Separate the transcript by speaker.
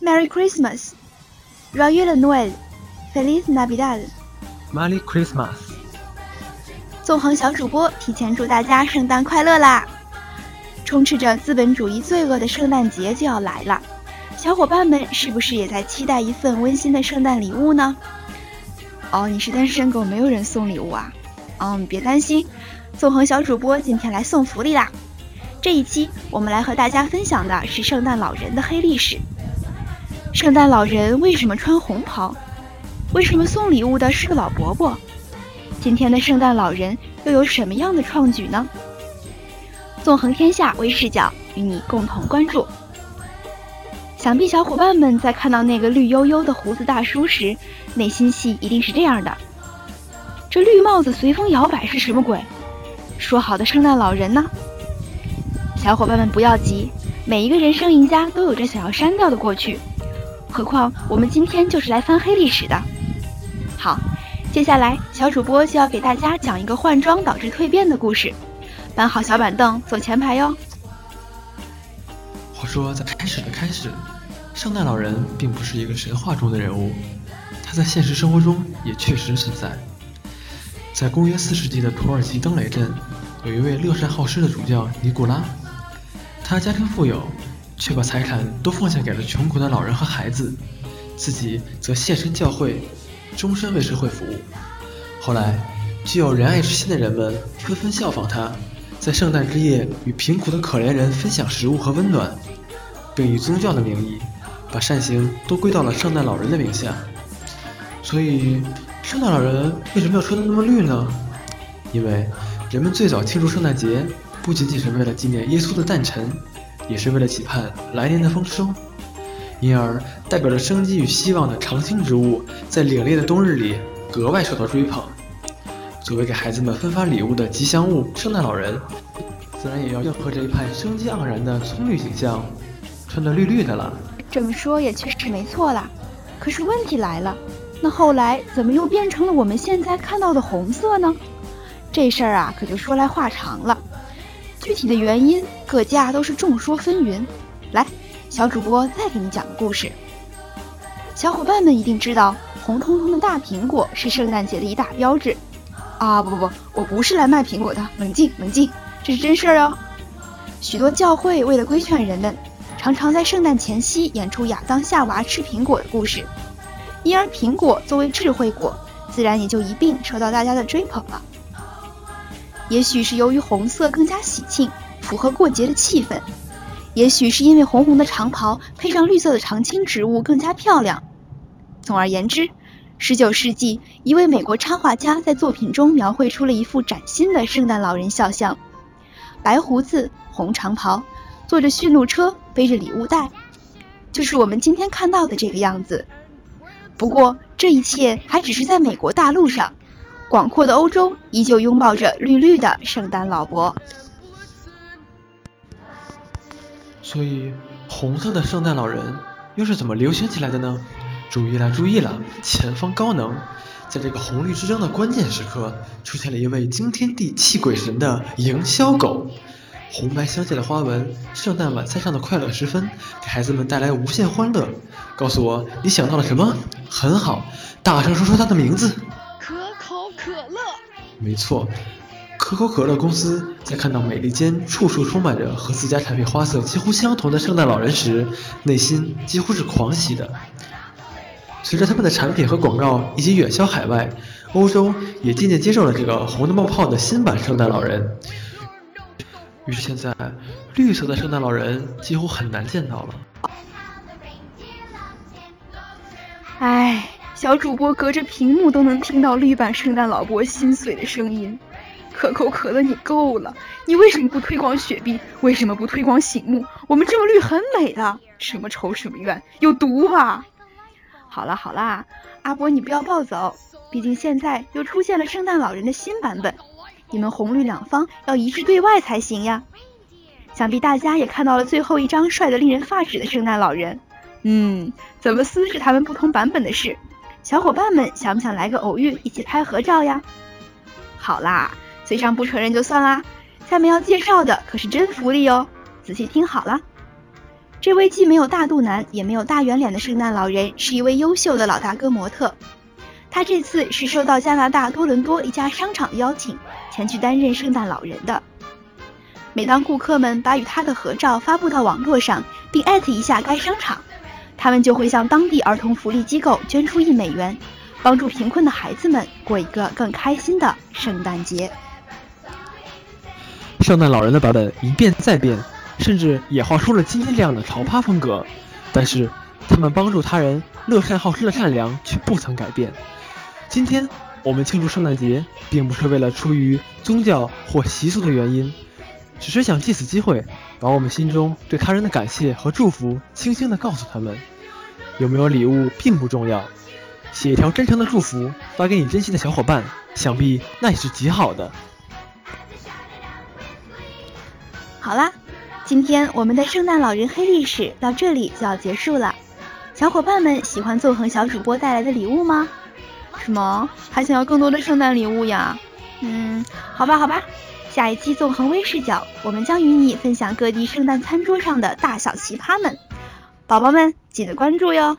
Speaker 1: Merry Christmas, Joyeux Noël, Feliz Navidad,
Speaker 2: Merry Christmas。
Speaker 1: 纵横小主播提前祝大家圣诞快乐啦！充斥着资本主义罪恶的圣诞节就要来了，小伙伴们是不是也在期待一份温馨的圣诞礼物呢？哦，你是单身狗，没有人送礼物啊？嗯，别担心，纵横小主播今天来送福利啦！这一期我们来和大家分享的是圣诞老人的黑历史。圣诞老人为什么穿红袍？为什么送礼物的是个老伯伯？今天的圣诞老人又有什么样的创举呢？纵横天下微视角与你共同关注。想必小伙伴们在看到那个绿油油的胡子大叔时，内心戏一定是这样的：这绿帽子随风摇摆是什么鬼？说好的圣诞老人呢？小伙伴们不要急，每一个人生赢家都有着想要删掉的过去。何况我们今天就是来翻黑历史的。好，接下来小主播就要给大家讲一个换装导致蜕变的故事。搬好小板凳，坐前排哟。
Speaker 2: 话说，在开始的开始，圣诞老人并不是一个神话中的人物，他在现实生活中也确实存在。在公元四世纪的土耳其登雷镇，有一位乐善好施的主教尼古拉，他家庭富有。却把财产都奉献给了穷苦的老人和孩子，自己则献身教会，终身为社会服务。后来，具有仁爱之心的人们纷纷效仿他，在圣诞之夜与贫苦的可怜人分享食物和温暖，并以宗教的名义把善行都归到了圣诞老人的名下。所以，圣诞老人为什么要穿得那么绿呢？因为人们最早庆祝圣诞节，不仅仅是为了纪念耶稣的诞辰。也是为了期盼来年的丰收，因而代表着生机与希望的常青植物，在凛冽的冬日里格外受到追捧。作为给孩子们分发礼物的吉祥物，圣诞老人自然也要应和这一派生机盎然的葱绿景象，穿得绿绿的了。
Speaker 1: 这么说也确实没错啦。可是问题来了，那后来怎么又变成了我们现在看到的红色呢？这事儿啊，可就说来话长了。具体的原因，各家都是众说纷纭。来，小主播再给你讲个故事。小伙伴们一定知道，红彤彤的大苹果是圣诞节的一大标志。啊，不不不，我不是来卖苹果的，冷静冷静，这是真事儿哦。许多教会为了规劝人们，常常在圣诞前夕演出亚当夏娃吃苹果的故事，因而苹果作为智慧果，自然也就一并受到大家的追捧了。也许是由于红色更加喜庆，符合过节的气氛；也许是因为红红的长袍配上绿色的常青植物更加漂亮。总而言之，19世纪一位美国插画家在作品中描绘出了一幅崭新的圣诞老人肖像：白胡子、红长袍，坐着驯鹿车，背着礼物袋，就是我们今天看到的这个样子。不过，这一切还只是在美国大陆上。广阔的欧洲依旧拥抱着绿绿的圣诞老伯，
Speaker 2: 所以红色的圣诞老人又是怎么流行起来的呢？注意了，注意了，前方高能！在这个红绿之争的关键时刻，出现了一位惊天地泣鬼神的营销狗，红白相间的花纹，圣诞晚餐上的快乐时分，给孩子们带来无限欢乐。告诉我，你想到了什么？很好，大声说出它的名字。没错，可口可乐公司在看到美利坚处处充满着和自家产品花色几乎相同的圣诞老人时，内心几乎是狂喜的。随着他们的产品和广告以及远销海外，欧洲也渐渐接受了这个红的冒泡的新版圣诞老人。于是现在，绿色的圣诞老人几乎很难见到了。
Speaker 1: 唉。小主播隔着屏幕都能听到绿版圣诞老伯心碎的声音。可口可乐，你够了！你为什么不推广雪碧？为什么不推广醒目？我们这么绿很美的，什么仇什么怨？有毒吧？好啦好啦，阿伯你不要暴走，毕竟现在又出现了圣诞老人的新版本，你们红绿两方要一致对外才行呀。想必大家也看到了最后一张帅得令人发指的圣诞老人。嗯，怎么撕是他们不同版本的事。小伙伴们想不想来个偶遇，一起拍合照呀？好啦，嘴上不承认就算啦。下面要介绍的可是真福利哦，仔细听好了。这位既没有大肚腩，也没有大圆脸的圣诞老人，是一位优秀的老大哥模特。他这次是受到加拿大多伦多一家商场的邀请，前去担任圣诞老人的。每当顾客们把与他的合照发布到网络上，并艾特一下该商场，他们就会向当地儿童福利机构捐出一美元，帮助贫困的孩子们过一个更开心的圣诞节。
Speaker 2: 圣诞老人的版本一变再变，甚至演化出了今天这样的潮趴风格，但是他们帮助他人、乐善好施的善良却不曾改变。今天我们庆祝圣诞节，并不是为了出于宗教或习俗的原因，只是想借此机会，把我们心中对他人的感谢和祝福轻轻地告诉他们。有没有礼物并不重要，写一条真诚的祝福发给你珍惜的小伙伴，想必那也是极好的。
Speaker 1: 好啦，今天我们的圣诞老人黑历史到这里就要结束了。小伙伴们喜欢纵横小主播带来的礼物吗？什么？还想要更多的圣诞礼物呀？嗯，好吧，好吧。下一期纵横微视角，我们将与你分享各地圣诞餐桌上的大小奇葩们。宝宝们，记得关注哟。